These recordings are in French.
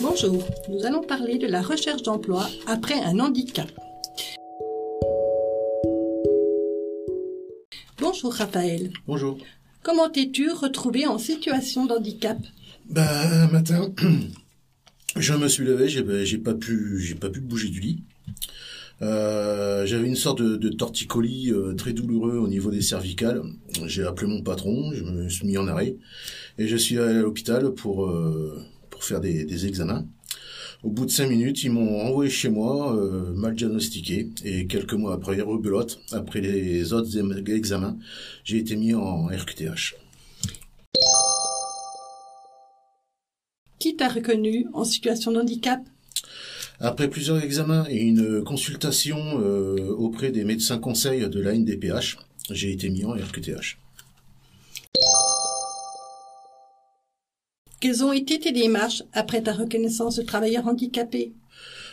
Bonjour, nous allons parler de la recherche d'emploi après un handicap. Bonjour Raphaël. Bonjour. Comment t'es-tu retrouvé en situation d'handicap? Ben, un matin, je me suis levé, j'ai ben, j'ai pas pu, j'ai pas pu bouger du lit. Euh, J'avais une sorte de, de torticolis euh, très douloureux au niveau des cervicales. J'ai appelé mon patron, je me suis mis en arrêt et je suis allé à l'hôpital pour euh, pour faire des, des examens. Au bout de cinq minutes, ils m'ont envoyé chez moi, euh, mal diagnostiqué, et quelques mois après, rebelote, après les autres examens, j'ai été mis en RQTH. Qui t'a reconnu en situation de handicap? Après plusieurs examens et une consultation euh, auprès des médecins conseils de la NDPH, j'ai été mis en RQTH. Quelles ont été tes démarches après ta reconnaissance de travailleur handicapé?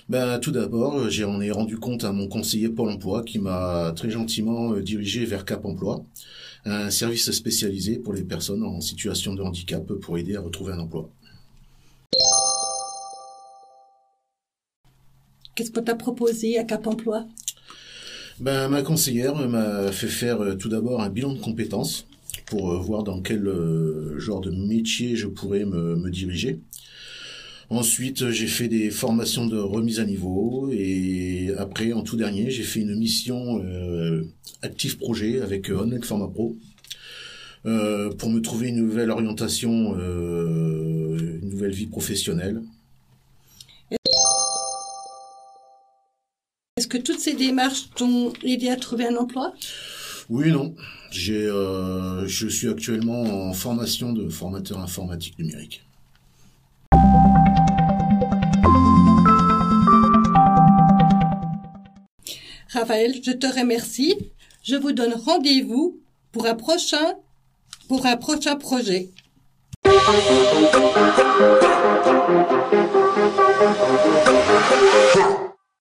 Ben, tout d'abord, j'en ai rendu compte à mon conseiller Pôle emploi qui m'a très gentiment euh, dirigé vers Cap Emploi, un service spécialisé pour les personnes en situation de handicap pour aider à retrouver un emploi. Qu'est-ce qu'on t'a proposé à Cap Emploi? Ben, ma conseillère m'a fait faire euh, tout d'abord un bilan de compétences pour euh, voir dans quel euh, genre de métier je pourrais me, diriger. Ensuite, j'ai fait des formations de remise à niveau et après, en tout dernier, j'ai fait une mission euh, Active Projet avec Online Format Pro pour me trouver une nouvelle orientation, une nouvelle vie professionnelle. Que toutes ces démarches t'ont aidé à trouver un emploi? Oui, non. J'ai, euh, je suis actuellement en formation de formateur informatique numérique. Raphaël, je te remercie. Je vous donne rendez-vous pour un prochain, pour un prochain projet.